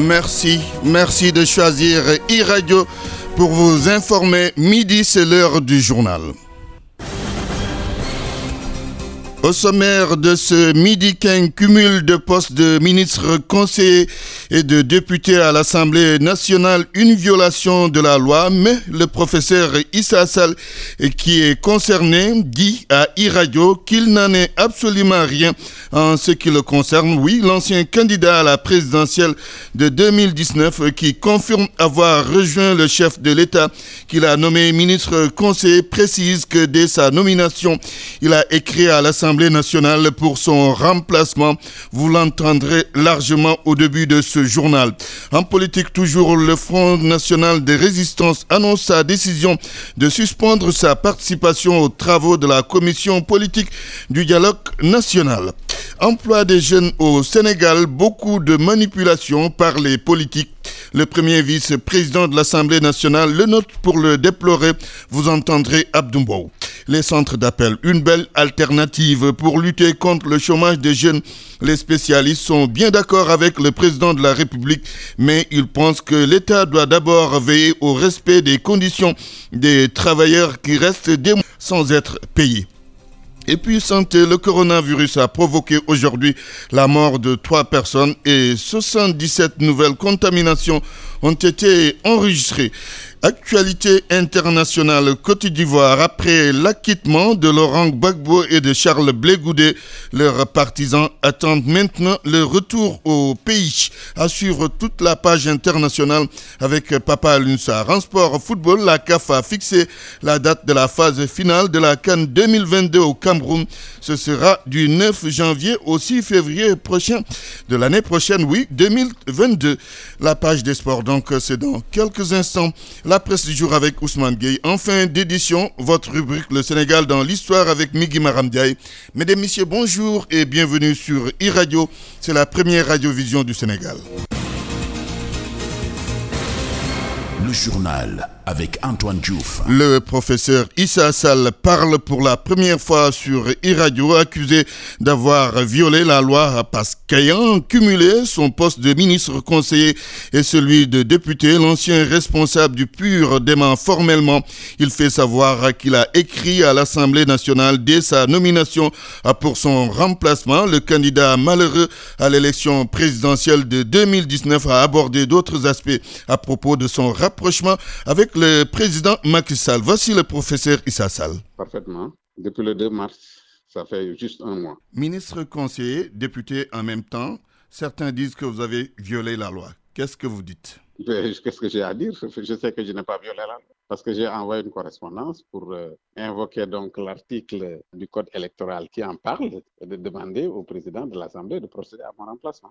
Merci, merci de choisir e-radio pour vous informer. Midi, c'est l'heure du journal. Au sommaire de ce midi qu'un cumul de postes de ministres, conseillers et de députés à l'Assemblée nationale, une violation de la loi, mais le professeur Issa Sall, qui est concerné, dit à e-radio qu'il n'en est absolument rien en ce qui le concerne. Oui, l'ancien candidat à la présidentielle de 2019 qui confirme avoir rejoint le chef de l'État qu'il a nommé ministre conseiller précise que dès sa nomination, il a écrit à l'Assemblée nationale pour son remplacement. Vous l'entendrez largement au début de ce journal. En politique, toujours, le Front national de résistance annonce sa décision de suspendre sa participation aux travaux de la commission politique du dialogue national. Emploi des jeunes au Sénégal, beaucoup de manipulations par les politiques. Le premier vice-président de l'Assemblée nationale le note pour le déplorer. Vous entendrez Abdoumbo. Les centres d'appel, une belle alternative pour lutter contre le chômage des jeunes. Les spécialistes sont bien d'accord avec le président de la République, mais ils pensent que l'État doit d'abord veiller au respect des conditions des travailleurs qui restent des mois sans être payés. Et puis santé, le coronavirus a provoqué aujourd'hui la mort de trois personnes et 77 nouvelles contaminations ont été enregistrées. Actualité internationale Côte d'Ivoire. Après l'acquittement de Laurent Gbagbo et de Charles Blégoudet, leurs partisans attendent maintenant le retour au pays. À suivre toute la page internationale avec Papa Lunsar. En sport football, la CAF a fixé la date de la phase finale de la Cannes 2022 au Cameroun. Ce sera du 9 janvier au 6 février prochain de l'année prochaine, oui, 2022. La page des sports, donc, c'est dans quelques instants. La presse du jour avec Ousmane Gueye. En fin d'édition, votre rubrique Le Sénégal dans l'histoire avec Migui Maramdiaye. Mesdames, Messieurs, bonjour et bienvenue sur e-radio. C'est la première radiovision du Sénégal. Le journal avec Antoine Diouf. Le professeur Issa Sall parle pour la première fois sur e-radio accusé d'avoir violé la loi parce qu'ayant cumulé son poste de ministre conseiller et celui de député, l'ancien responsable du PUR dément formellement. Il fait savoir qu'il a écrit à l'Assemblée nationale dès sa nomination pour son remplacement. Le candidat malheureux à l'élection présidentielle de 2019 a abordé d'autres aspects à propos de son rapprochement avec le président Macky Sall. Voici le professeur Issa Sall. Parfaitement. Depuis le 2 mars, ça fait juste un mois. Ministre conseiller, député en même temps, certains disent que vous avez violé la loi. Qu'est-ce que vous dites? Qu'est-ce que j'ai à dire? Je sais que je n'ai pas violé la loi parce que j'ai envoyé une correspondance pour euh, invoquer donc l'article du code électoral qui en parle et de demander au président de l'Assemblée de procéder à mon remplacement.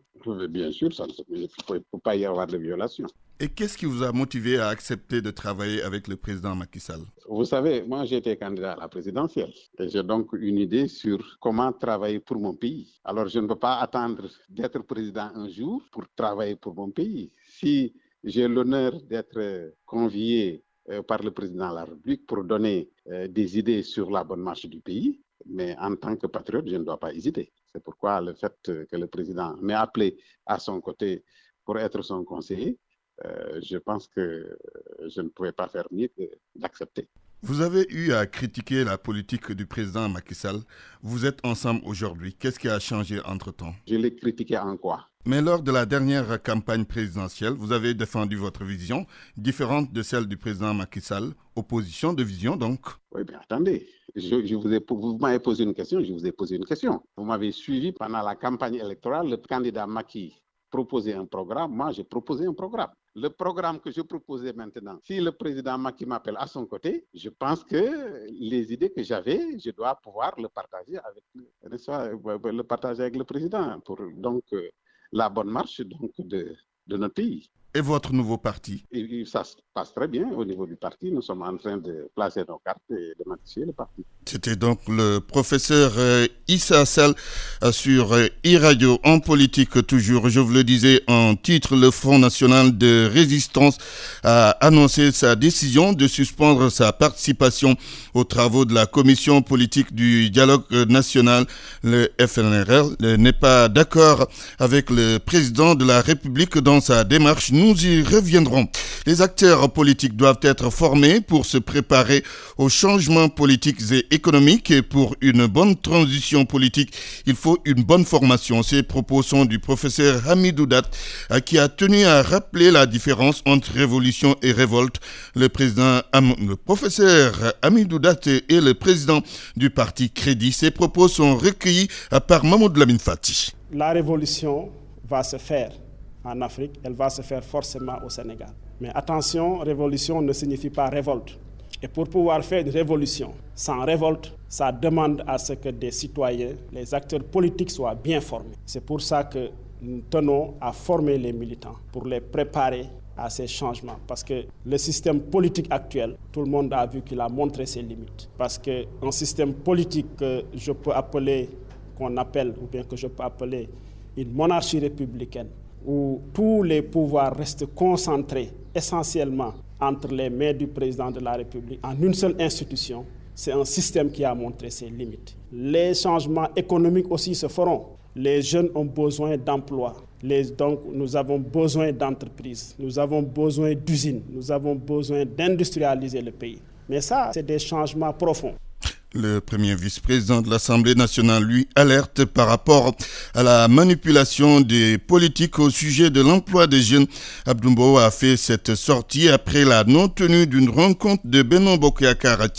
Bien sûr, ça il ne peut pas y avoir de violation. Et qu'est-ce qui vous a motivé à accepter de travailler avec le président Macky Sall? Vous savez, moi j'ai été candidat à la présidentielle et j'ai donc une idée sur comment travailler pour mon pays. Alors je ne peux pas attendre d'être président un jour pour travailler pour mon pays. Si j'ai l'honneur d'être convié par le président de la République pour donner des idées sur la bonne marche du pays. Mais en tant que patriote, je ne dois pas hésiter. C'est pourquoi le fait que le président m'ait appelé à son côté pour être son conseiller, je pense que je ne pouvais pas faire mieux que d'accepter. Vous avez eu à critiquer la politique du président Macky Sall. Vous êtes ensemble aujourd'hui. Qu'est-ce qui a changé entre-temps? Je l'ai critiqué en quoi? Mais lors de la dernière campagne présidentielle, vous avez défendu votre vision, différente de celle du président Macky Sall, opposition de vision donc. Oui, bien attendez, je, je vous, ai, vous m'avez posé une question, je vous ai posé une question. Vous m'avez suivi pendant la campagne électorale, le candidat Macky proposait un programme, moi j'ai proposé un programme. Le programme que je proposais maintenant, si le président Macky m'appelle à son côté, je pense que les idées que j'avais, je dois pouvoir le partager avec, le partager avec le président pour donc la bonne marche donc de, de notre pays. Et votre nouveau parti? Ça se passe très bien au niveau du parti. Nous sommes en train de placer nos cartes et de modifier le parti. C'était donc le professeur euh, Issa Sal euh, sur e-radio en politique toujours. Je vous le disais en titre, le Front national de résistance a annoncé sa décision de suspendre sa participation aux travaux de la commission politique du dialogue national. Le FNRL n'est pas d'accord avec le président de la République dans sa démarche nous y reviendrons. Les acteurs politiques doivent être formés pour se préparer aux changements politiques et économiques et pour une bonne transition politique, il faut une bonne formation. Ces propos sont du professeur Hamidou Dat qui a tenu à rappeler la différence entre révolution et révolte. Le président, le professeur Hamidou Dat est le président du parti Crédit. Ces propos sont recueillis par Mahmoud Lamine Fati. La révolution va se faire en Afrique, elle va se faire forcément au Sénégal. Mais attention, révolution ne signifie pas révolte. Et pour pouvoir faire une révolution sans révolte, ça demande à ce que des citoyens, les acteurs politiques soient bien formés. C'est pour ça que nous tenons à former les militants pour les préparer à ces changements. Parce que le système politique actuel, tout le monde a vu qu'il a montré ses limites. Parce qu'un système politique que je peux appeler, qu'on appelle, ou bien que je peux appeler une monarchie républicaine, où tous les pouvoirs restent concentrés essentiellement entre les mains du président de la République en une seule institution, c'est un système qui a montré ses limites. Les changements économiques aussi se feront. Les jeunes ont besoin d'emplois. donc, nous avons besoin d'entreprises, nous avons besoin d'usines, nous avons besoin d'industrialiser le pays. Mais ça, c'est des changements profonds. Le premier vice-président de l'Assemblée nationale, lui, alerte par rapport à la manipulation des politiques au sujet de l'emploi des jeunes. Abdoumbo a fait cette sortie après la non-tenue d'une rencontre de Benon Bokéakar à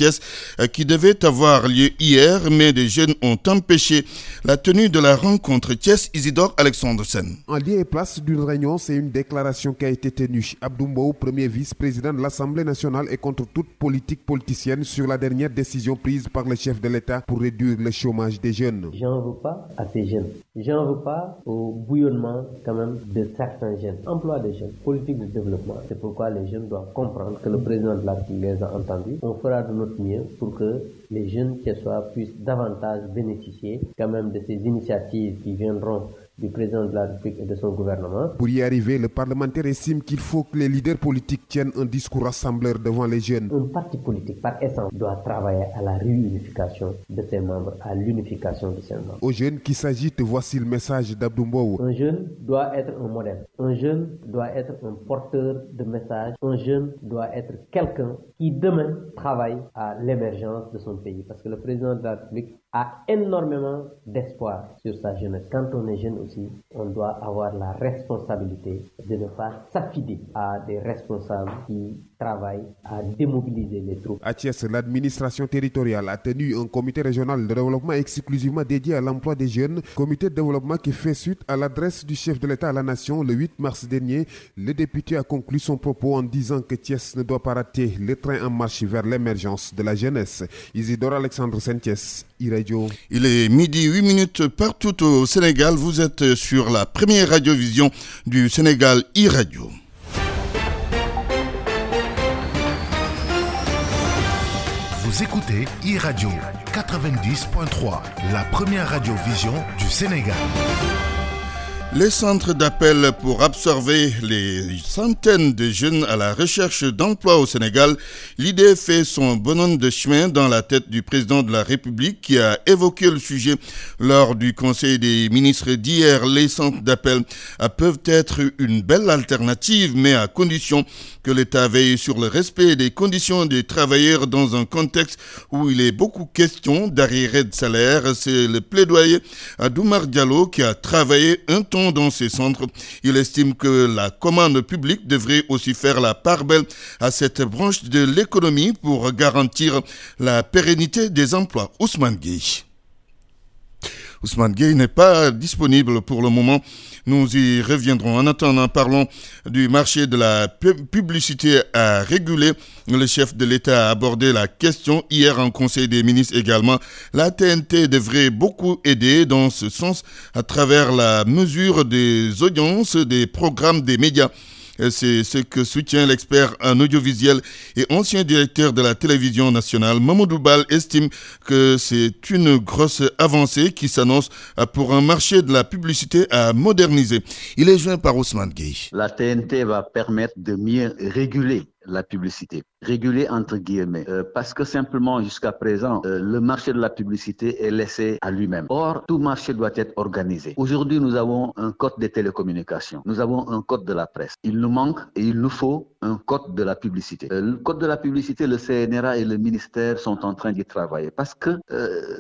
euh, qui devait avoir lieu hier, mais des jeunes ont empêché la tenue de la rencontre. Thiès Isidore Alexandre Sen. En lieu et place d'une réunion, c'est une déclaration qui a été tenue. Abdoumbo, premier vice-président de l'Assemblée nationale, est contre toute politique politicienne sur la dernière décision prise par le chef de l'État pour réduire le chômage des jeunes. J'en veux pas à ces jeunes. J'en veux pas au bouillonnement quand même de certains jeunes. Emploi des jeunes, politique de développement. C'est pourquoi les jeunes doivent comprendre que le président de la République les a entendus. On fera de notre mieux pour que les jeunes qui soient puissent davantage bénéficier quand même de ces initiatives qui viendront du président de la République et de son gouvernement. Pour y arriver, le parlementaire estime qu'il faut que les leaders politiques tiennent un discours rassembleur devant les jeunes. Un parti politique, par essence, doit travailler à la réunification de ses membres, à l'unification de ses membres. Aux jeunes qui s'agitent, voici le message d'Abdoumbo. Un jeune doit être un modèle. Un jeune doit être un porteur de message. Un jeune doit être quelqu'un qui demain travaille à l'émergence de son pays. Parce que le président de la République a énormément d'espoir sur sa jeunesse. Quand on est jeune aussi, on doit avoir la responsabilité de ne pas s'affider à des responsables qui travaillent à démobiliser les troupes. À Thiès, l'administration territoriale a tenu un comité régional de développement exclusivement dédié à l'emploi des jeunes. Comité de développement qui fait suite à l'adresse du chef de l'État à la nation le 8 mars dernier. Le député a conclu son propos en disant que Thiès ne doit pas rater le train en marche vers l'émergence de la jeunesse. Isidore Alexandre Saint-Thiès, il est midi 8 minutes partout au Sénégal. Vous êtes sur la première radiovision du Sénégal e-radio. Écoutez e-radio 90.3, la première radiovision du Sénégal. Les centres d'appel pour absorber les centaines de jeunes à la recherche d'emploi au Sénégal, l'idée fait son bonhomme de chemin dans la tête du président de la République qui a évoqué le sujet lors du Conseil des ministres d'hier. Les centres d'appel peuvent être une belle alternative, mais à condition que l'État veille sur le respect des conditions des travailleurs dans un contexte où il est beaucoup question d'arriérés de salaire. C'est le plaidoyer à Doumar Diallo qui a travaillé un temps dans ces centres. Il estime que la commande publique devrait aussi faire la part belle à cette branche de l'économie pour garantir la pérennité des emplois. Ousmane Gueye. Ousmane Gueye n'est pas disponible pour le moment. Nous y reviendrons. En attendant, parlons du marché de la publicité à réguler. Le chef de l'État a abordé la question hier en Conseil des ministres également. La TNT devrait beaucoup aider dans ce sens à travers la mesure des audiences des programmes des médias C'est ce que soutient l'expert en audiovisuel et ancien directeur de la télévision nationale. Mamadou Bal estime que c'est une grosse avancée qui s'annonce pour un marché de la publicité à moderniser. Il est joint par Ousmane Gay. La TNT va permettre de mieux réguler la publicité, réguler entre guillemets, euh, parce que simplement jusqu'à présent, euh, le marché de la publicité est laissé à lui-même. Or, tout marché doit être organisé. Aujourd'hui, nous avons un code des télécommunications, nous avons un code de la presse. Il nous manque et il nous faut un code de la publicité. Euh, le code de la publicité, le CNRA et le ministère sont en train d'y travailler parce que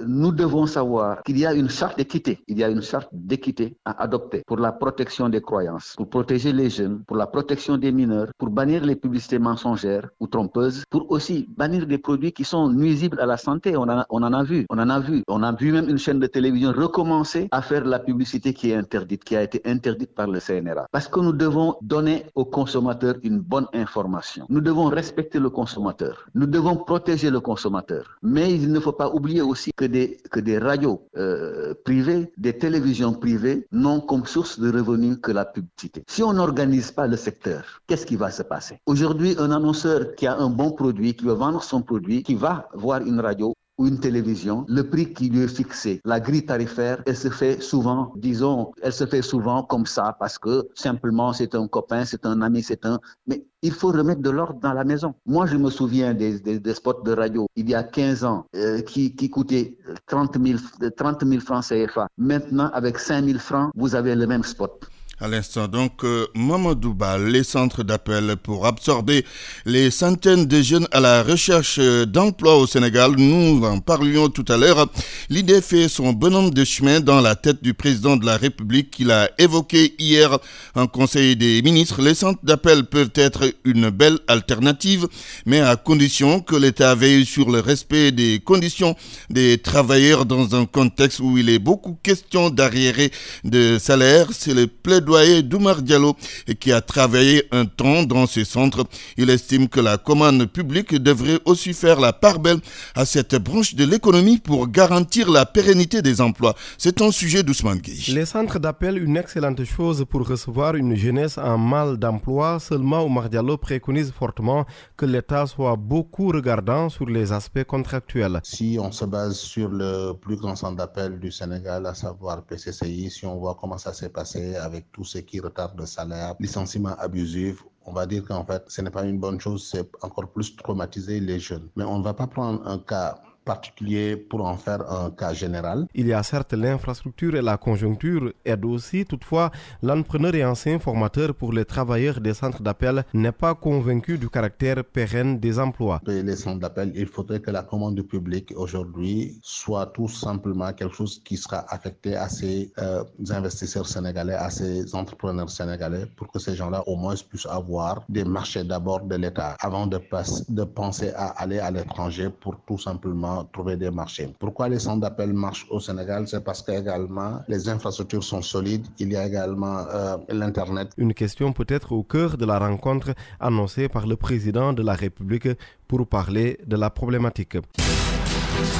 nous devons savoir qu'il y a une charte d'équité, il y a une charte d'équité à adopter pour la protection des croyances, pour protéger les jeunes, pour la protection des mineurs, pour bannir les publicités mensongères ou trompeuses, pour aussi bannir des produits qui sont nuisibles à la santé. On a, on en a vu, on en a vu. On a vu même une chaîne de télévision recommencer à faire la publicité qui est interdite, qui a été interdite par le CNRA. Parce que nous devons donner aux consommateurs une bonne information. Nous devons respecter le consommateur. Nous devons protéger le consommateur. Mais il ne faut pas oublier aussi que des, que des radios euh, privées, des télévisions privées n'ont comme source de revenus que la publicité. Si on n'organise pas le secteur, qu'est-ce qui va se passer? Aujourd'hui, un annonceur qui a un bon produit, qui veut vendre son produit, qui va voir une radio ou une télévision, le prix qui lui est fixé, la grille tarifaire, elle se fait souvent, disons, elle se fait souvent comme ça parce que simplement c'est un copain, c'est un ami, c'est un... Mais il faut remettre de l'ordre dans la maison. Moi, je me souviens des, des, spots de radio il y a 15 ans euh, qui, qui coûtaient 30 000, 30 000 francs CFA. Maintenant, avec 5 000 francs, vous avez le même spot. À l'instant donc, euh, Mamadou les centres d'appel pour absorber les centaines de jeunes à la recherche euh, d'emploi au Sénégal. Nous en parlions tout à l'heure. L'idée fait son bonhomme de chemin dans la tête du président de la République qu'il a évoqué hier en Conseil des ministres. Les centres d'appel peuvent être une belle alternative, mais à condition que l'État veille sur le respect des conditions des travailleurs dans un contexte où il est beaucoup question d'arriérés de salaire. C'est le plaidoyer Doumar Diallo qui a travaillé un temps dans ces centres. Il estime que la commande publique devrait aussi faire la part belle à cette branche de l'économie pour garantir la pérennité des emplois. C'est un sujet d'Ousmane Gueye. Les centres d'appel, une excellente chose pour recevoir une jeunesse en mal d'emploi. Seulement, Oumar Diallo préconise fortement que l'État soit beaucoup regardant sur les aspects contractuels. Si on se base sur le plus grand centre d'appel du Sénégal, à savoir PCCI, si on voit comment ça s'est passé avec tout tout ce qui retarde le salaire, licenciement abusif, on va dire qu'en fait, ce n'est pas une bonne chose, c'est encore plus traumatiser les jeunes. Mais on ne va pas prendre un cas particulier pour en faire un cas général. Il y a certes l'infrastructure et la conjoncture aident aussi. Toutefois, l'entrepreneur et ancien formateur pour les travailleurs des centres d'appel n'est pas convaincu du caractère pérenne des emplois. Les centres d'appel, il faudrait que la commande publique aujourd'hui soit tout simplement quelque chose qui sera affecté à ces euh, investisseurs sénégalais, à ces entrepreneurs sénégalais, pour que ces gens-là au moins puissent avoir des marchés d'abord de l'État avant de, de penser à aller à l'étranger pour tout simplement trouver des marchés. Pourquoi les centres d'appel marchent au Sénégal? C'est parce qu'également les infrastructures sont solides, il y a également euh, l'Internet. Une question peut-être au cœur de la rencontre annoncée par le président de la République pour parler de la problématique.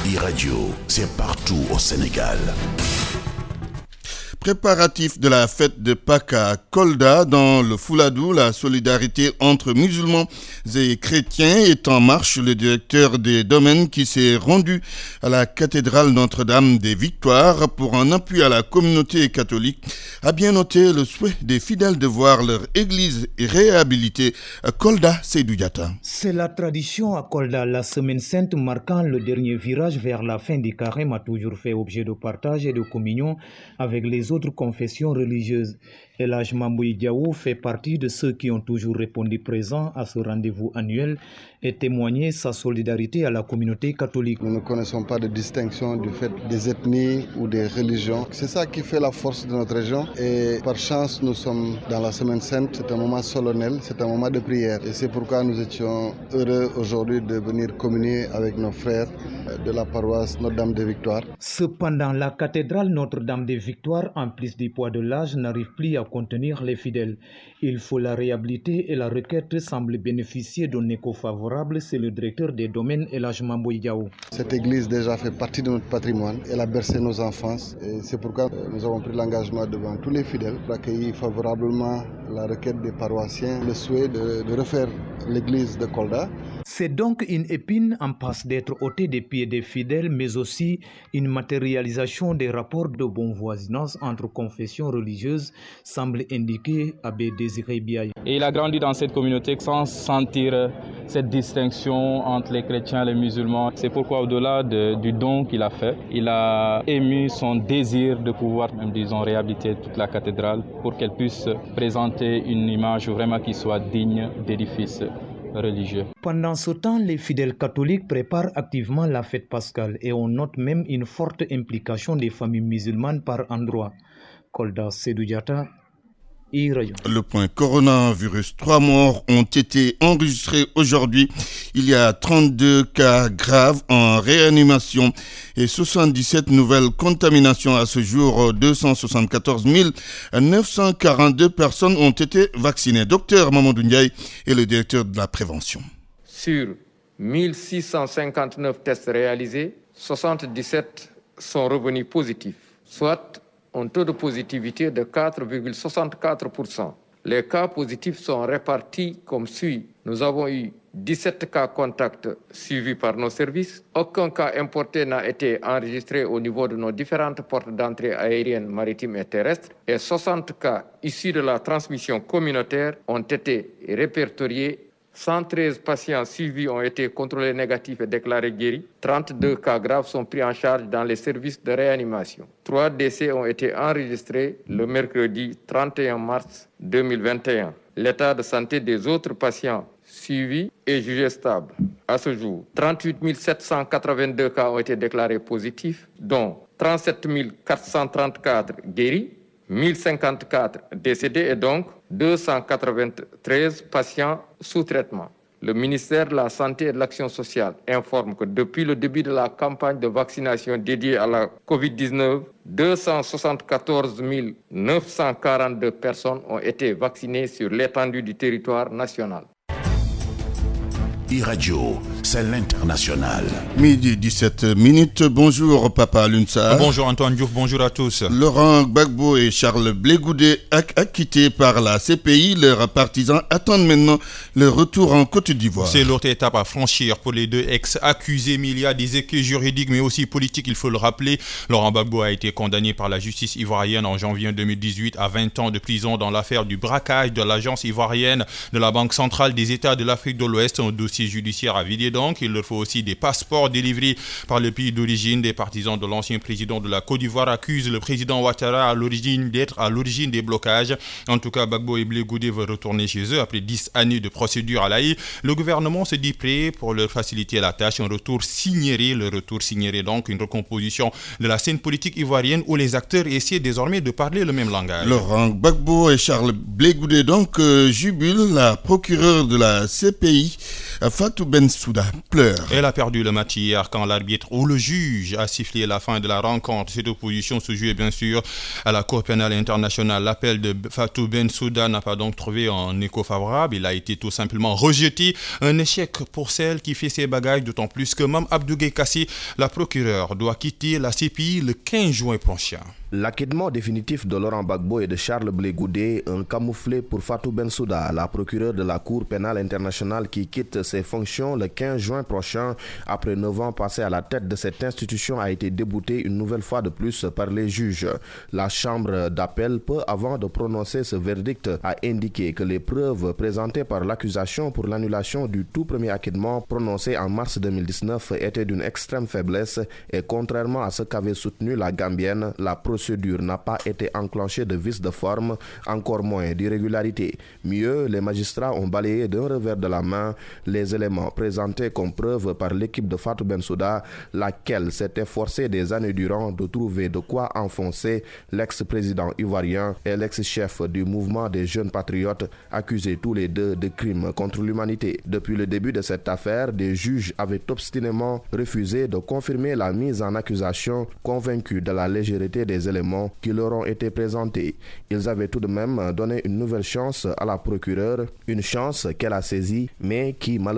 E-Radio, c'est partout au Sénégal. Préparatif de la fête de Pâques à Kolda dans le Fouladou, la solidarité entre musulmans et chrétiens est en marche. Le directeur des domaines qui s'est rendu à la cathédrale Notre-Dame des Victoires pour un appui à la communauté catholique a bien noté le souhait des fidèles de voir leur église réhabilitée. Kolda Seydouyata. C'est la tradition à Kolda. La semaine sainte marquant le dernier virage vers la fin du carême a toujours fait objet de partage et de communion avec les autres confessions religieuses. Elage Diaou fait partie de ceux qui ont toujours répondu présent à ce rendez-vous annuel et témoigné sa solidarité à la communauté catholique. Nous ne connaissons pas de distinction du fait des ethnies ou des religions. C'est ça qui fait la force de notre région et par chance nous sommes dans la semaine sainte. C'est un moment solennel, c'est un moment de prière et c'est pourquoi nous étions heureux aujourd'hui de venir communier avec nos frères de la paroisse Notre-Dame des Victoires. Cependant, la cathédrale Notre-Dame des Victoires, en plus du poids de l'âge, n'arrive plus à contenir les fidèles. Il faut la réhabiliter et la requête semble bénéficier d'un écho favorable, c'est le directeur des domaines Elage Mamboïdiao. Cette église déjà fait partie de notre patrimoine, elle a bercé nos enfances et c'est pourquoi nous avons pris l'engagement devant tous les fidèles d'accueillir favorablement la requête des paroissiens, le souhait de, de refaire l'église de Kolda. C'est donc une épine en passe d'être ôtée des pieds des fidèles, mais aussi une matérialisation des rapports de bon voisinage entre confessions religieuses, semble indiquer Abbé Désiré Biaï. Et il a grandi dans cette communauté sans sentir cette distinction entre les chrétiens et les musulmans. C'est pourquoi, au-delà de, du don qu'il a fait, il a ému son désir de pouvoir, même disons, réhabiliter toute la cathédrale pour qu'elle puisse présenter une image vraiment qui soit digne d'édifice religieux. Pendant ce temps, les fidèles catholiques préparent activement la fête pascale et on note même une forte implication des familles musulmanes par endroits. Kolda Sedoujata, le point coronavirus. Trois morts ont été enregistrés aujourd'hui. Il y a 32 cas graves en réanimation et 77 nouvelles contaminations à ce jour. 274 942 personnes ont été vaccinées. Docteur Mamadou Ndiaye est le directeur de la prévention. Sur 1659 tests réalisés, 77 sont revenus positifs, soit un taux de positivité de 4,64%. Les cas positifs sont répartis comme suit. Nous avons eu 17 cas contacts suivis par nos services. Aucun cas importé n'a été enregistré au niveau de nos différentes portes d'entrée aériennes, maritimes et terrestres. Et 60 cas issus de la transmission communautaire ont été répertoriés 113 patients suivis ont été contrôlés négatifs et déclarés guéris. 32 cas graves sont pris en charge dans les services de réanimation. Trois décès ont été enregistrés le mercredi 31 mars 2021. L'état de santé des autres patients suivis est jugé stable. À ce jour, 38 782 cas ont été déclarés positifs, dont 37 434 guéris 1054 décédés et donc 293 patients sous traitement. Le ministère de la Santé et de l'Action sociale informe que depuis le début de la campagne de vaccination dédiée à la COVID-19, 274 942 personnes ont été vaccinées sur l'étendue du territoire national. E-radio, c'est l'international. Midi 17 minutes. Bonjour Papa Lunsa. Bonjour Antoine Diouf, bonjour à tous. Laurent Gbagbo et Charles Blégoudet, acquittés par la CPI, leurs partisans attendent maintenant le retour en Côte d'Ivoire. C'est l'autre étape à franchir pour les deux ex-accusés, mais il y a des équipes juridiques mais aussi politiques, il faut le rappeler. Laurent Gbagbo a été condamné par la justice ivoirienne en janvier 2018 à 20 ans de prison dans l'affaire du braquage de l'agence ivoirienne de la Banque centrale des États de l'Afrique de l'Ouest, un dossier judiciaire à vider donc. Il leur faut aussi des passeports délivrés par le pays d'origine. Des partisans de l'ancien président de la Côte d'Ivoire accusent le président Ouattara à l'origine d'être à l'origine des blocages. En tout cas, Bagbo et Blé Goudé veulent retourner chez eux après 10 années de procédure à l'AI. Le gouvernement se dit prêt pour leur faciliter la tâche. Un retour signerait, le retour signerait donc une recomposition de la scène politique ivoirienne où les acteurs essaient désormais de parler le même langage. Laurent Gbagbo et Charles Blé Goudé donc euh, jubilent la procureure de la CPI, Fatou Bensouda, pleure. Elle a perdu le match hier quand l'arbitre ou le juge a sifflé la fin de la rencontre. Cette opposition se jouait bien sûr à la Cour pénale internationale. L'appel de Fatou Bensouda n'a pas donc trouvé un écho favorable. Il a été tout simplement rejeté. Un échec pour celle qui fait ses bagages, d'autant plus que Mme Abdougué Kassi, la procureure, doit quitter la CPI le 15 juin prochain. L'acquittement définitif de Laurent Gbagbo et de Charles Blé Goudé, un camouflé pour Fatou Bensouda, la procureure de la Cour pénale internationale qui quitte ses fonctions le 15 juin prochain. Après 9 ans passés à la tête de cette institution, a été déboutée une nouvelle fois de plus par les juges. La chambre d'appel, peu avant de prononcer ce verdict, a indiqué que les preuves présentées par l'accusation pour l'annulation du tout premier acquittement prononcé en mars 2019 étaient d'une extrême faiblesse et contrairement à ce qu'avait soutenu la Gambienne, la procédure n'a pas été enclenchée de vice de forme, encore moins d'irrégularité. Mieux, les magistrats ont balayé d'un revers de la main les éléments présentés comme preuve par l'équipe de Fatou Bensouda, laquelle s'était forcée des années durant de trouver de quoi enfoncer l'ex-président ivoirien et l'ex-chef du mouvement des jeunes patriotes accusés tous les deux de crimes contre l'humanité. Depuis le début de cette affaire, des juges avaient obstinément refusé de confirmer la mise en accusation, convaincus de la légèreté des éléments qui leur ont été présentés. Ils avaient tout de même donné une nouvelle chance à la procureure, une chance qu'elle a saisie, mais qui malheureusement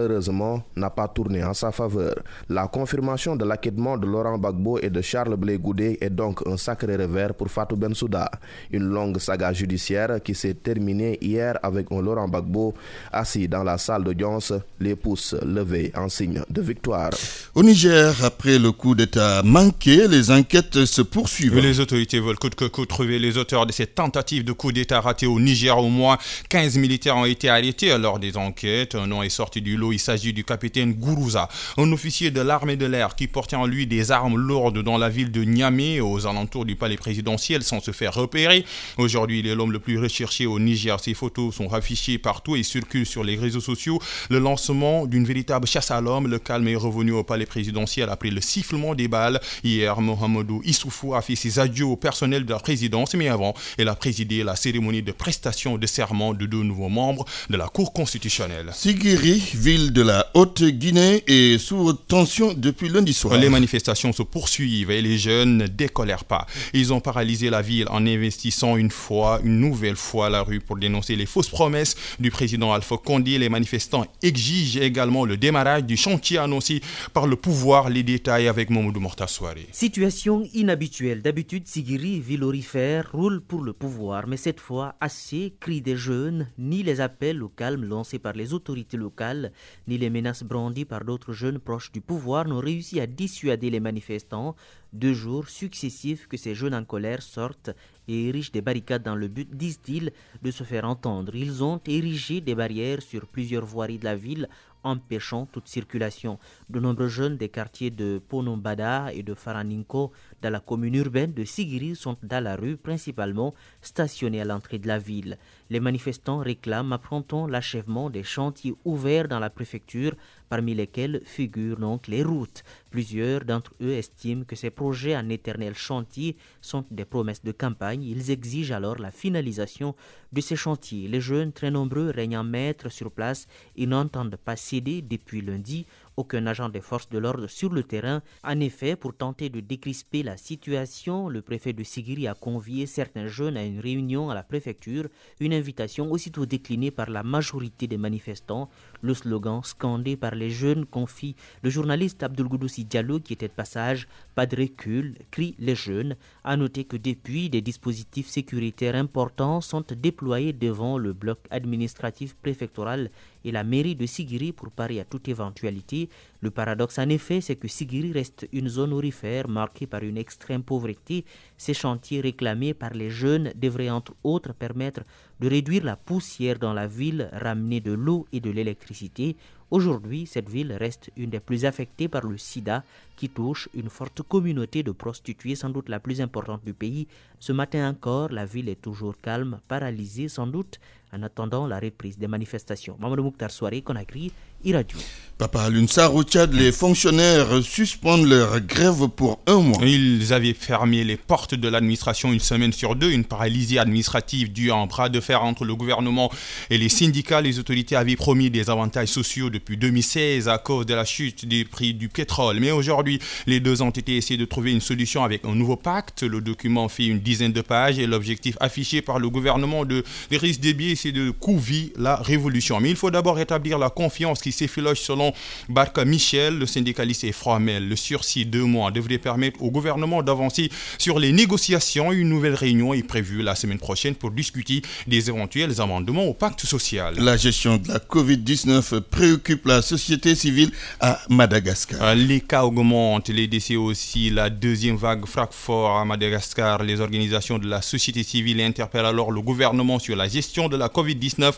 n'a pas tourné en sa faveur. La confirmation de l'acquittement de Laurent Gbagbo et de Charles Blé Goudé est donc un sacré revers pour Fatou Bensouda. Une longue saga judiciaire qui s'est terminée hier avec un Laurent Gbagbo assis dans la salle d'audience, les pouces levés en signe de victoire. Au Niger, après le coup d'État manqué, les enquêtes se poursuivent. Les autorités veulent coûte que coûte trouver les auteurs de cette tentative de coup d'État raté au Niger. Au moins 15 militaires ont été arrêtés lors des enquêtes. Un nom est sorti du Il s'agit du capitaine Gourouza, un officier de l'armée de l'air qui portait en lui des armes lourdes dans la ville de Niamey, aux alentours du palais présidentiel, sans se faire repérer. Aujourd'hui, il est l'homme le plus recherché au Niger. Ses photos sont affichées partout et circulent sur les réseaux sociaux. Le lancement d'une véritable chasse à l'homme, le calme est revenu au palais présidentiel après le sifflement des balles. Hier, Mohamedou Issoufou a fait ses adieux au personnel de la présidence, mais avant, elle a présidé la cérémonie de prestation de serment de deux nouveaux membres de la Cour constitutionnelle. Sigiri, ville de la Haute-Guinée, est sous tension depuis lundi soir. Les manifestations se poursuivent et les jeunes ne décolèrent pas. Ils ont paralysé la ville en investissant une fois, une nouvelle fois la rue pour dénoncer les fausses promesses du président Alpha Condé. Les manifestants exigent également le démarrage du chantier annoncé par le pouvoir. Les détails avec Mamoudou Mortassoari. Situation inhabituelle. D'habitude, Sigiri, ville orifère, roule pour le pouvoir, mais cette fois, assez cris des jeunes, ni les appels au calme lancés par les autorités locales, ni les menaces brandies par d'autres jeunes proches du pouvoir n'ont réussi à dissuader les manifestants. Deux jours successifs que ces jeunes en colère sortent et érigent des barricades dans le but, disent-ils, de se faire entendre. Ils ont érigé des barrières sur plusieurs voiries de la ville empêchant toute circulation. De nombreux jeunes des quartiers de Ponombada et de Faraninko dans la commune urbaine de Sigiri sont dans la rue, principalement stationnés à l'entrée de la ville. Les manifestants réclament à printemps l'achèvement des chantiers ouverts dans la préfecture, parmi lesquels figurent donc les routes. Plusieurs d'entre eux estiment que ces projets en éternel chantier sont des promesses de campagne. Ils exigent alors la finalisation de ces chantiers. Les jeunes, très nombreux, régnant maîtres sur place et n'entendent pas céder depuis lundi aucun agent des forces de l'ordre sur le terrain. En effet, pour tenter de décrisper la situation, le préfet de Sigiri a convié certains jeunes à une réunion à la préfecture, une invitation aussitôt déclinée par la majorité des manifestants. Le slogan scandé par les jeunes confie le journaliste Abdul Goudoussi Diallo qui était de passage Pas de recul, crie les jeunes. À noter que depuis, des dispositifs sécuritaires importants sont déployés devant le bloc administratif préfectoral et la mairie de Sigiri pour parer à toute éventualité. Le paradoxe en effet, c'est que Sigiri reste une zone orifère marquée par une extrême pauvreté. Ces chantiers réclamés par les jeunes devraient entre autres permettre de réduire la poussière dans la ville, ramener de l'eau et de l'électricité. Aujourd'hui, cette ville reste une des plus affectées par le sida qui touche une forte communauté de prostituées, sans doute la plus importante du pays. Ce matin encore, la ville est toujours calme, paralysée sans doute en attendant la reprise des manifestations. Mamadou Mouktar Soirée, Conakry, Iradio. Papa Lunsar au Tchad, les fonctionnaires suspendent leur grève pour un mois. Ils avaient fermé les portes de l'administration une semaine sur deux, une paralysie administrative due à un bras de fer entre le gouvernement et les syndicats. Les autorités avaient promis des avantages sociaux depuis 2016 à cause de la chute des prix du pétrole. Mais aujourd'hui, les deux ont été essayés de trouver une solution avec un nouveau pacte. Le document fait une dizaine de pages et l'objectif affiché par le gouvernement de des Déby, c'est de couver la révolution. Mais il faut d'abord rétablir la confiance qui s'effiloche selon Barca Michel, le syndicaliste et formel. Le sursis de deux mois devrait permettre au gouvernement d'avancer sur les négociations. Une nouvelle réunion est prévue la semaine prochaine pour discuter des éventuels amendements au pacte social. La gestion de la Covid-19 préoccupe la société civile à Madagascar. Les cas augmentent, les décès aussi. La deuxième vague frappe fort à Madagascar. Les organisations de la société civile interpellent alors le gouvernement sur la gestion de la Covid-19.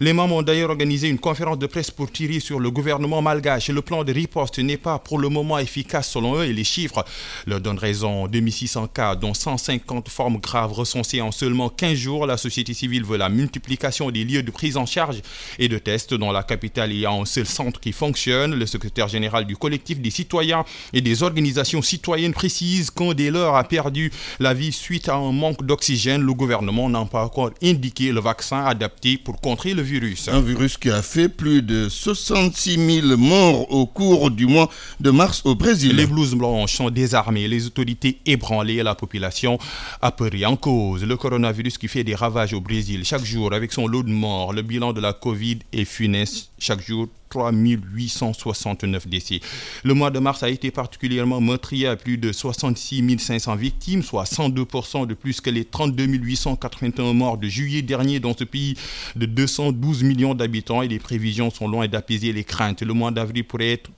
Les membres ont d'ailleurs organisé une conférence de presse pour tirer sur le gouvernement malgache. Le plan de riposte n'est pas pour le moment efficace selon eux et les chiffres leur donnent raison. 2600 cas, dont 150 formes graves recensées en seulement 15 jours. La société civile veut la multiplication des lieux de prise en charge et de tests. Dans la capitale, il y a un seul centre qui fonctionne. Le secrétaire général du collectif des citoyens et des organisations citoyennes précise qu'un des leurs a perdu la vie suite à un manque d'oxygène. Le gouvernement n'a pas encore indiqué le vaccin adapté pour contrer le virus. Un virus qui a fait plus de 66 000 morts au cours du mois de mars au Brésil. Les blouses blanches sont désarmées, les autorités ébranlées, la population apeurée en cause. Le coronavirus qui fait des ravages au Brésil chaque jour avec son lot de morts. Le bilan de la Covid est funeste chaque jour 3869 décès. Le mois de mars a été particulièrement meurtrier à plus de 66 500 victimes, soit 102% de plus que les 32 881 morts de juillet dernier dans ce pays de 212 millions d'habitants et les prévisions sont loin d'apaiser les craintes. Le mois d'avril pourrait être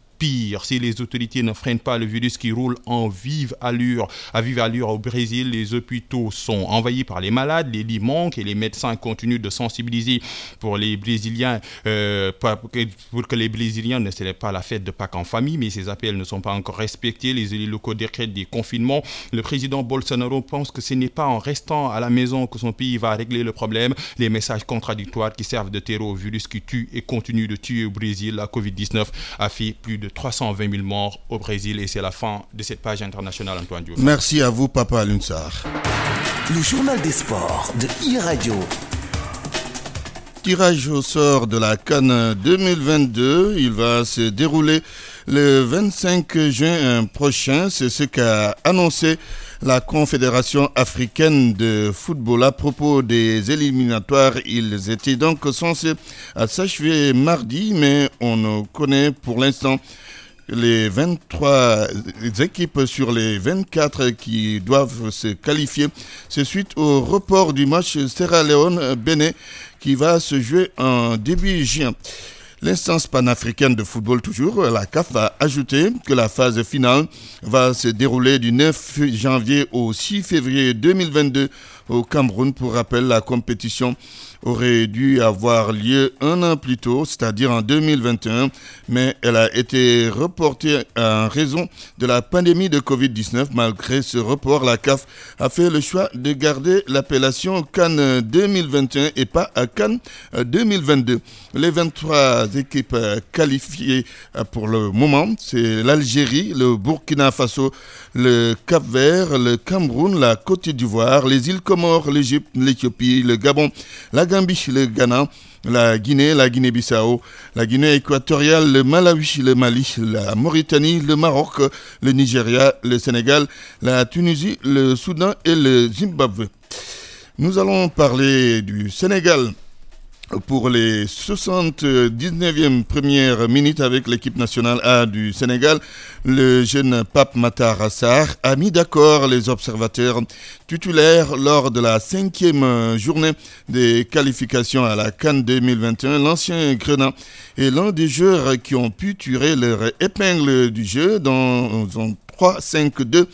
Si les autorités ne freinent pas le virus qui roule en vive allure, à vive allure au Brésil, les hôpitaux sont envahis par les malades, les lits manquent et les médecins continuent de sensibiliser pour les Brésiliens, euh, pour que les Brésiliens ne célèbrent pas la fête de Pâques en famille, mais ces appels ne sont pas encore respectés. Les élus locaux décrètent des confinements. Le président Bolsonaro pense que ce n'est pas en restant à la maison que son pays va régler le problème. Les messages contradictoires qui servent de terreau au virus qui tue et continue de tuer au Brésil, la COVID-19 a fait plus de 320 000 morts au Brésil et c'est la fin de cette page internationale, Antoine Diouf. Merci à vous, Papa Lunsar. Le journal des sports de e-radio. Tirage au sort de la Cannes 2022, il va se dérouler le 25 juin prochain. C'est ce qu'a annoncé la Confédération africaine de football à propos des éliminatoires. Ils étaient donc censés s'achever mardi, mais on connaît pour l'instant les 23 équipes sur les 24 qui doivent se qualifier. C'est suite au report du match Sierra Leone-Bénin qui va se jouer en début juin. L'instance panafricaine de football toujours, la CAF a ajouté que la phase finale va se dérouler du 9 janvier au 6 février 2022 au Cameroun. Pour rappel, la compétition aurait dû avoir lieu un an plus tôt, c'est-à-dire en 2021, mais elle a été reportée en raison de la pandémie de Covid-19. Malgré ce report, la CAF a fait le choix de garder l'appellation Cannes 2021 et pas à Cannes 2022. Les 23 équipes qualifiées pour le moment, c'est l'Algérie, le Burkina Faso, le Cap-Vert, le Cameroun, la Côte d'Ivoire, les îles L'Égypte, l'Éthiopie, le Gabon, la Gambie, le Ghana, la Guinée, la Guinée-Bissau, la Guinée équatoriale, le Malawi, le Mali, la Mauritanie, le Maroc, le Nigeria, le Sénégal, la Tunisie, le Soudan et le Zimbabwe. Nous allons parler du Sénégal pour les 79e premières minutes avec l'équipe nationale A du Sénégal, le jeune Pape Matar Assar a mis d'accord les observateurs titulaires lors de la cinquième journée des qualifications à la Cannes 2021. L'ancien Grenat est l'un des joueurs qui ont pu tirer leur épingle du jeu dans un 3-5-2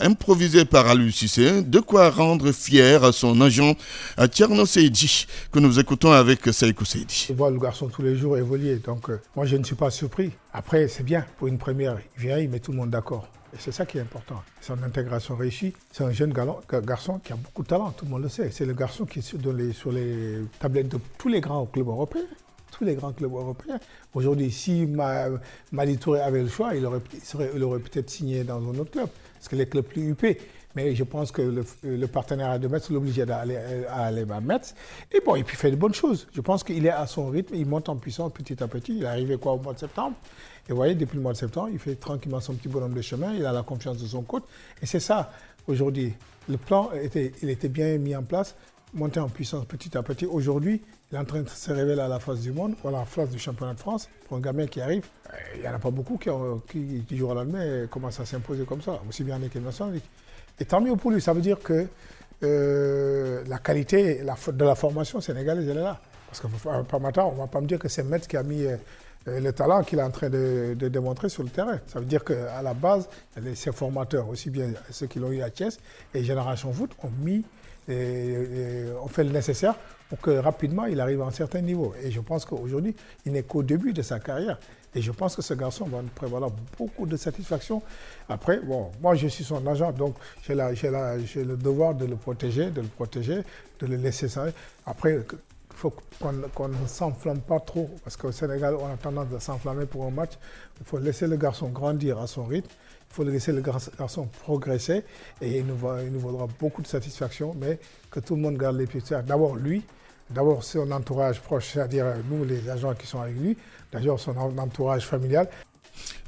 improvisé par Alu De quoi rendre fier son agent Tierno Seydji, que nous écoutons avec Seiko Seydji. Je vois le garçon tous les jours évoluer, donc euh, moi je ne suis pas surpris. Après, c'est bien pour une première. Il vient, il met tout le monde d'accord. Et c'est ça qui est important. Son intégration réussie. C'est un jeune garçon qui a beaucoup de talent, tout le monde le sait. C'est le garçon qui est sur les tablettes de tous les grands clubs européens tous les grands clubs européens. Aujourd'hui, si Mali Touré avait le choix, il aurait, peut-être signé dans un autre club, parce que les clubs plus UP. Mais je pense que le, le partenariat de Metz l'obligeait à aller, à aller à Metz. Et bon, il fait de bonnes choses. Je pense qu'il est à son rythme, il monte en puissance petit à petit. Il est arrivé quoi au mois de septembre Et vous voyez, depuis le mois de septembre, il fait tranquillement son petit bonhomme de chemin, il a la confiance de son coach. Et c'est ça, aujourd'hui. Le plan, était, il était bien mis en place, monter en puissance petit à petit. Aujourd'hui, il est en train de se révéler à la face du monde, à la face du championnat de France. Pour un gamin qui arrive, euh, il n'y en a pas beaucoup qui, qui, qui l'année et commencent à s'imposer comme ça, aussi bien en équipe nationale. Et tant mieux pour lui, ça veut dire que euh, la qualité de la formation sénégalaise, elle est là. Parce que matin, on ne va pas me dire que c'est Metz qui a mis euh, le talent qu'il est en train de, démontrer sur le terrain. Ça veut dire qu'à la base, ses formateurs, aussi bien ceux qui l'ont eu à Thiès et Génération Foot, ont mis, et, ont fait le nécessaire pour que rapidement il arrive à un certain niveau. Et je pense qu'aujourd'hui, il n'est qu'au début de sa carrière. Et je pense que ce garçon va nous prévaloir beaucoup de satisfaction. Après, bon, moi je suis son agent, donc j'ai le devoir de le protéger, de le protéger, de le laisser ça. Après, il faut qu'on ne s'enflamme pas trop, parce qu'au Sénégal, on a tendance à s'enflammer pour un match. Il faut laisser le garçon grandir à son rythme. Il faut laisser le garçon progresser et il nous, il nous vaudra beaucoup de satisfaction, mais que tout le monde garde les pieds D'abord lui, d'abord son entourage proche, c'est-à-dire nous les agents qui sont avec lui, d'ailleurs son entourage familial.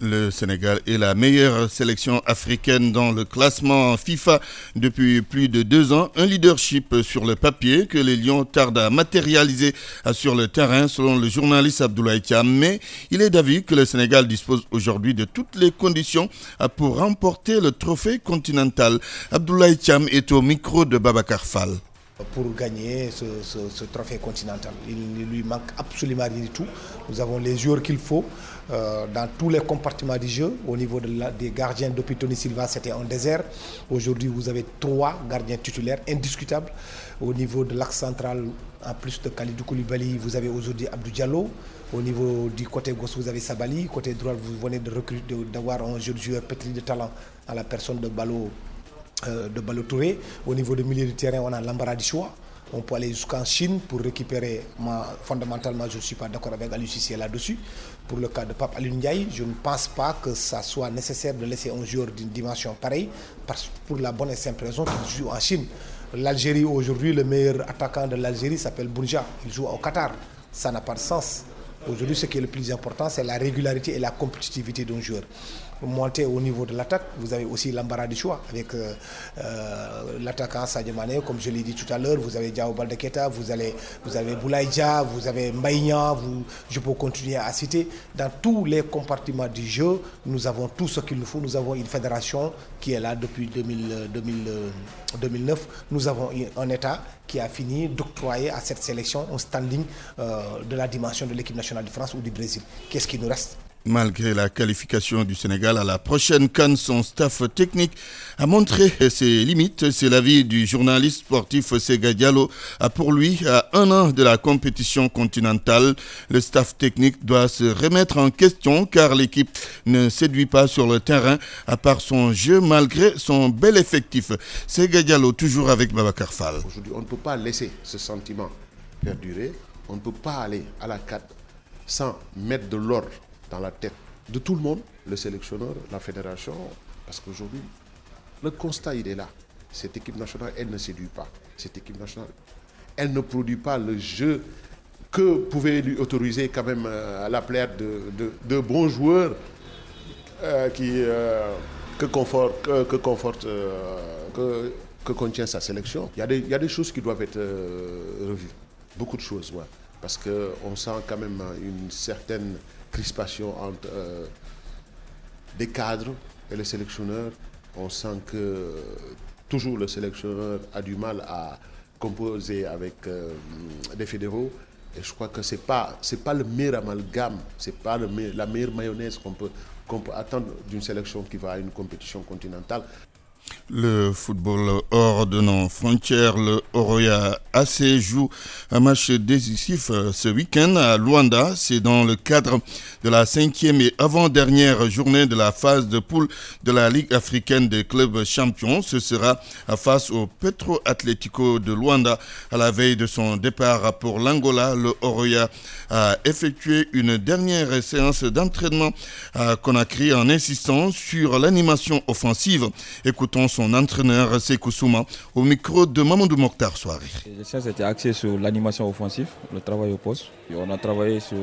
Le Sénégal est la meilleure sélection africaine dans le classement FIFA depuis plus de deux ans. Un leadership sur le papier que les Lions tardent à matérialiser sur le terrain selon le journaliste Abdoulaye Thiam. Mais il est d'avis que le Sénégal dispose aujourd'hui de toutes les conditions pour remporter le trophée continental. Abdoulaye Thiam est au micro de Babacar Fall pour gagner ce, trophée continental. Il ne lui manque absolument rien du tout. Nous avons les joueurs qu'il faut euh, dans tous les compartiments du jeu. Au niveau des gardiens, depuis Tony Silva, c'était un désert. Aujourd'hui, vous avez trois gardiens titulaires indiscutables. Au niveau de l'axe central, en plus de Khalidou Koulibaly, vous avez aujourd'hui Abdou Diallo. Au niveau du côté gauche, vous avez Sabali. Côté droit, vous venez d'avoir un jeune joueur pétri de talent à la personne de euh, de Balotouré. Au niveau du milieu du terrain, on a l'embarras du choix. On peut aller jusqu'en Chine pour récupérer. fondamentalement, je ne suis pas d'accord avec Alucici là-dessus. Pour le cas de Pape Ndiaye, je ne pense pas que ça soit nécessaire de laisser un joueur d'une dimension pareille, pour la bonne et simple raison qu'il joue en Chine. L'Algérie, aujourd'hui, le meilleur attaquant de l'Algérie s'appelle Bounja. Il joue au Qatar. Ça n'a pas de sens. Aujourd'hui, ce qui est le plus important, c'est la régularité et la compétitivité d'un joueur monter au niveau de l'attaque, vous avez aussi l'embarras du choix avec euh, euh, l'attaquant Sadio comme je l'ai dit tout à l'heure, vous avez Diao Baldeketa, vous, avez, vous avez Boulaïdja, vous avez Mbaïna, vous, je peux continuer à citer. Dans tous les compartiments du jeu, nous avons tout ce qu'il nous faut. Nous avons une fédération qui est là depuis 2000, 2009. Nous avons un État qui a fini d'octroyer à cette sélection un standing euh, de la dimension de l'équipe nationale de France ou du Brésil. Qu'est-ce qui nous reste? Malgré la qualification du Sénégal à la prochaine Cannes, son staff technique a montré ses limites. C'est l'avis du journaliste sportif Sega Diallo. Pour lui, à un an de la compétition continentale, le staff technique doit se remettre en question car l'équipe ne séduit pas sur le terrain à part son jeu malgré son bel effectif. Sega Diallo, toujours avec Babacar Fall. Aujourd'hui, on ne peut pas laisser ce sentiment perdurer. On ne peut pas aller à la 4 sans mettre de l'ordre dans la tête de tout le monde, le sélectionneur, la fédération, parce qu'aujourd'hui, le constat, il est là. Cette équipe nationale, elle ne séduit pas. Cette équipe nationale, elle ne produit pas le jeu que pouvait lui autoriser quand même euh, la plaire de, de, bons joueurs euh, qui, euh, que conforte, que, conforte que, que, contient sa sélection. Il y, a des, il y a des choses qui doivent être revues. Beaucoup de choses, ouais. Parce qu'on sent quand même une certaine crispation entre euh, des cadres et les sélectionneurs. On sent que toujours le sélectionneur a du mal à composer avec euh, des fédéraux. Et je crois que ce n'est pas, pas le meilleur amalgame, ce n'est pas la meilleure mayonnaise qu'on peut, qu'on peut attendre d'une sélection qui va à une compétition continentale. Le football hors de nos frontières, le Oroya AC joue un match décisif euh, ce week-end à Luanda. C'est dans le cadre de la cinquième et avant-dernière journée de la phase de poule de la Ligue africaine des clubs champions. Ce sera face au Petro Atlético de Luanda à la veille de son départ pour l'Angola. Le Oroya a effectué une dernière séance d'entraînement à Conakry en insistant sur l'animation offensive. Écoutons son entraîneur Sekou Souma au micro de Mamadou Mokhtar Soirée. Les séances étaient sur l'animation offensive, le travail au poste. on a travaillé sur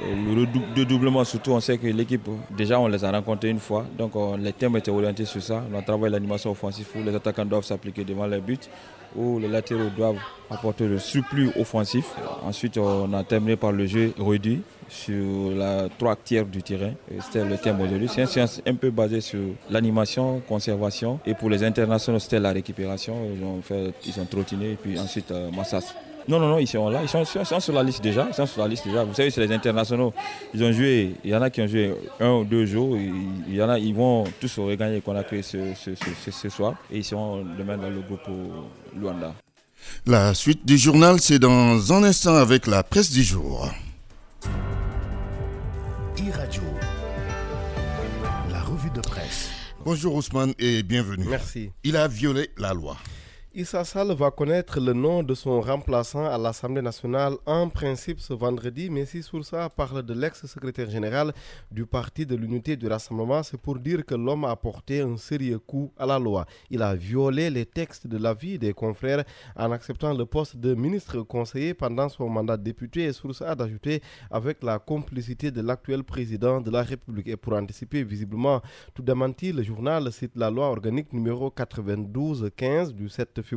le redoublement, surtout on sait que l'équipe, déjà on les a rencontrés une fois, donc les thèmes étaient orientés sur ça. On a travaillé l'animation offensive où les attaquants doivent s'appliquer devant les buts, où les latéraux doivent apporter le surplus offensif. Ensuite on a terminé par le jeu réduit sur la trois tiers du terrain. C'était le thème aujourd'hui. C'est une science un peu basée sur l'animation, conservation. Et pour les internationaux, c'était la récupération. Ils ont, fait, ils ont trottiné et puis ensuite euh, Massas. Non, non, non, ils sont là. Ils sont, sur la liste déjà. Ils sont sur la liste déjà. Vous savez, c'est les internationaux. Ils ont joué. Il y en a qui ont joué un ou deux jours. Il y en a, ils vont tous regagner qu'on a créé ce, ce, ce, ce, soir. Et ils seront demain dans le groupe Luanda. La suite du journal, c'est dans un instant avec la presse du jour. E-Radio, la revue de presse. Bonjour Ousmane et bienvenue. Merci. Il a violé la loi. Issa Sall va connaître le nom de son remplaçant à l'Assemblée nationale en principe ce vendredi, mais si ça parle de l'ex-secrétaire général du Parti de l'Unité du Rassemblement, c'est pour dire que l'homme a porté un sérieux coup à la loi. Il a violé les textes de l'avis des confrères en acceptant le poste de ministre conseiller pendant son mandat de député et Source a d'ajouter avec la complicité de l'actuel président de la République. Et pour anticiper visiblement tout démenti, le journal cite la loi organique numéro 92-15 du 7 février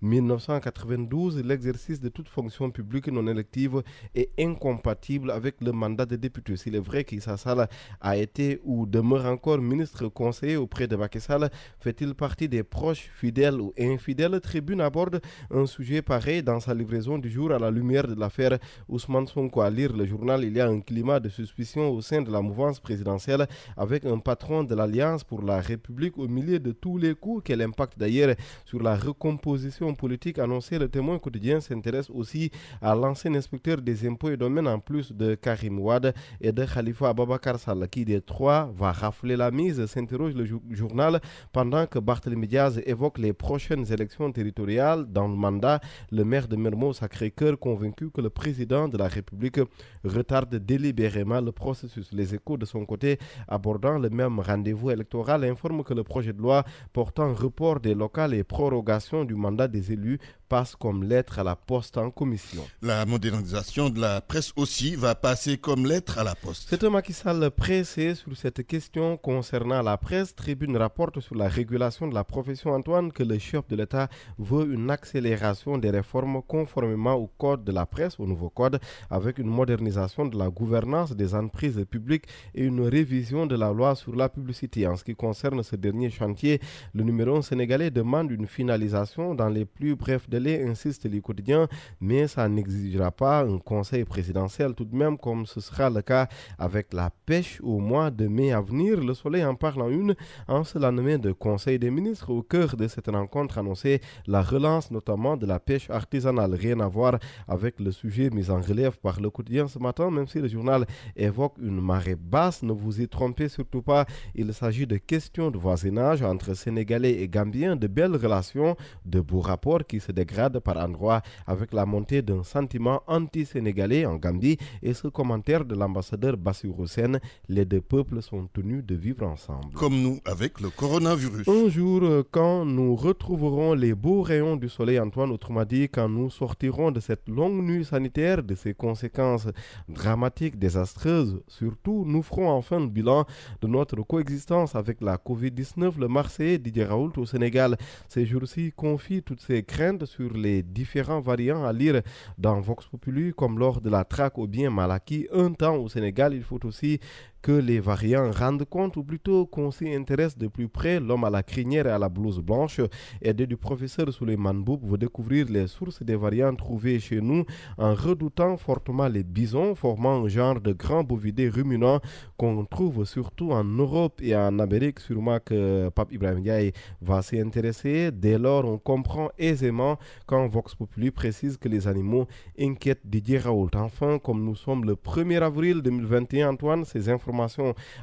1992, l'exercice de toute fonction publique non élective est incompatible avec le mandat de député. S'il est vrai qu'Issa Sall a été ou demeure encore ministre conseiller auprès de Macky Sall, fait-il partie des proches fidèles ou infidèles? Tribune aborde un sujet pareil dans sa livraison du jour à la lumière de l'affaire Ousmane Sonko. À lire le journal, il y a un climat de suspicion au sein de la mouvance présidentielle avec un patron de l'Alliance pour la République au milieu de tous les coups qu'elle impacte d'ailleurs sur la recomposition politique annoncée, le témoin quotidien s'intéresse aussi à l'ancien inspecteur des impôts et domaines en plus de Karim Ouad et de Khalifa Ababakar Sall. Qui des trois va rafler la mise s'interroge le journal pendant que Barthélémy Diaz évoque les prochaines élections territoriales. Dans le mandat, le maire de Mermoz Sacré-Cœur convaincu que le président de la République retarde délibérément le processus. Les échos de son côté abordant le même rendez-vous électoral informent que le projet de loi portant report des locales et prorogation du mandat des élus passe comme lettre à la poste en commission. La modernisation de la presse aussi va passer comme lettre à la poste. C'est un Macky Sall pressé sur cette question concernant la presse. Tribune rapporte sur la régulation de la profession Antoine que le chef de l'État veut une accélération des réformes conformément au code de la presse, au nouveau code, avec une modernisation de la gouvernance des entreprises publiques et une révision de la loi sur la publicité. En ce qui concerne ce dernier chantier, le numéro sénégalais demande une finalisation dans les plus brefs délais insiste les quotidiens, mais ça n'exigera pas un conseil présidentiel tout de même, comme ce sera le cas avec la pêche au mois de mai à venir. Le soleil en parle en une en ce lendemain de conseil des ministres. Au cœur de cette rencontre annoncée, la relance notamment de la pêche artisanale. Rien à voir avec le sujet mis en relève par le quotidien ce matin, même si le journal évoque une marée basse. Ne vous y trompez surtout pas, il s'agit de questions de voisinage entre Sénégalais et Gambiens, de belles relations, de beaux rapports qui se dégradent par endroits avec la montée d'un sentiment anti-sénégalais en Gambie et ce commentaire de l'ambassadeur Bassirou Sen, les deux peuples sont tenus de vivre ensemble. Comme nous avec le coronavirus. Un jour, euh, quand nous retrouverons les beaux rayons du soleil, Antoine, autrement dit, quand nous sortirons de cette longue nuit sanitaire, de ses conséquences dramatiques, désastreuses, surtout, nous ferons enfin le bilan de notre coexistence avec la COVID-19. Le Marseillais Didier Raoult au Sénégal, ces jours-ci, confie toutes ses craintes sur les différents variants à lire dans Vox Populi, comme lors de la traque au bien Malaki. Un temps au Sénégal, il faut aussi que les variants rendent compte, ou plutôt qu'on s'y intéresse de plus près. L'homme à la crinière et à la blouse blanche, aidé du professeur Suleiman Boub, veut découvrir les sources des variants trouvés chez nous en redoutant fortement les bisons, formant un genre de grands bovidés ruminants qu'on trouve surtout en Europe et en Amérique. Sûrement que Pape Ibrahim Diaye va s'y intéresser. Dès lors, on comprend aisément quand Vox Populi précise que les animaux inquiètent Didier Raoult. Enfin, comme nous sommes le 1er avril 2021, Antoine, ces informations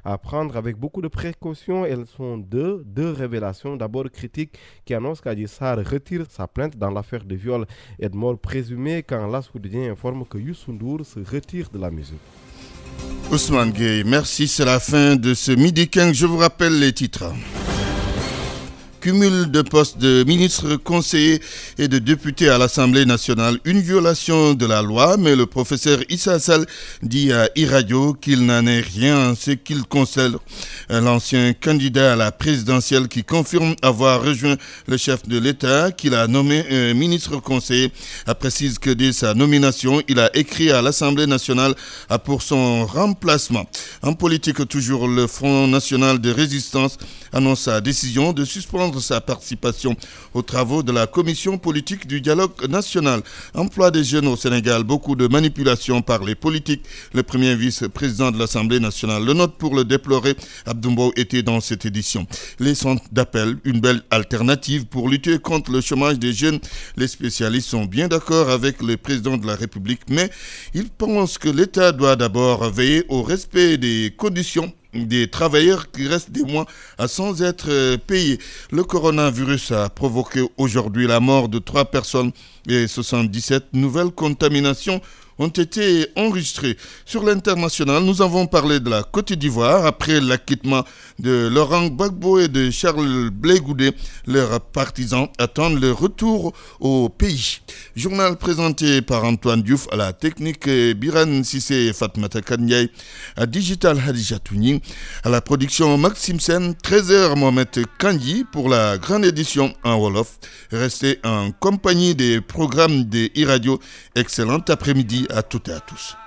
à prendre avec beaucoup de précautions. Elles sont deux, deux révélations. D'abord critiques qui annoncent qu'Adissar retire sa plainte dans l'affaire de viol et de mort présumée quand l'Assoudien informe que Youssou se retire de la musique. Ousmane Gay, merci. C'est la fin de ce midi 15. Je vous rappelle les titres cumul de postes de ministres, conseillers et de députés à l'Assemblée nationale, une violation de la loi, mais le professeur Issa Sall dit à iRadio qu'il n'en est rien en ce qu'il concerne l'ancien candidat à la présidentielle qui confirme avoir rejoint le chef de l'État qu'il a nommé ministre conseiller. a précise que dès sa nomination, il a écrit à l'Assemblée nationale pour son remplacement. En politique, toujours le Front national de résistance annonce sa décision de suspendre sa participation aux travaux de la commission politique du dialogue national. Emploi des jeunes au Sénégal, beaucoup de manipulations par les politiques. Le premier vice-président de l'Assemblée nationale le note pour le déplorer. Abdoumbo était dans cette édition. Les centres d'appel, une belle alternative pour lutter contre le chômage des jeunes. Les spécialistes sont bien d'accord avec le président de la République, mais ils pensent que l'État doit d'abord veiller au respect des conditions des travailleurs qui restent des mois sans être euh, payés. Le coronavirus a provoqué aujourd'hui la mort de trois personnes et 77 nouvelles contaminations ont été enregistrés. Sur l'international, nous avons parlé de la Côte d'Ivoire après l'acquittement de Laurent Gbagbo et de Charles Blé Leurs partisans attendent le retour au pays. Journal présenté par Antoine Diouf à la technique Biran Sissé et Fatmata à Digital Hadijatouni, à la production Maxime Sen, 13h Mohamed Kanyi pour la grande édition en Wolof. Restez en compagnie des programmes des e-radio. Excellent après-midi à toutes et à tous.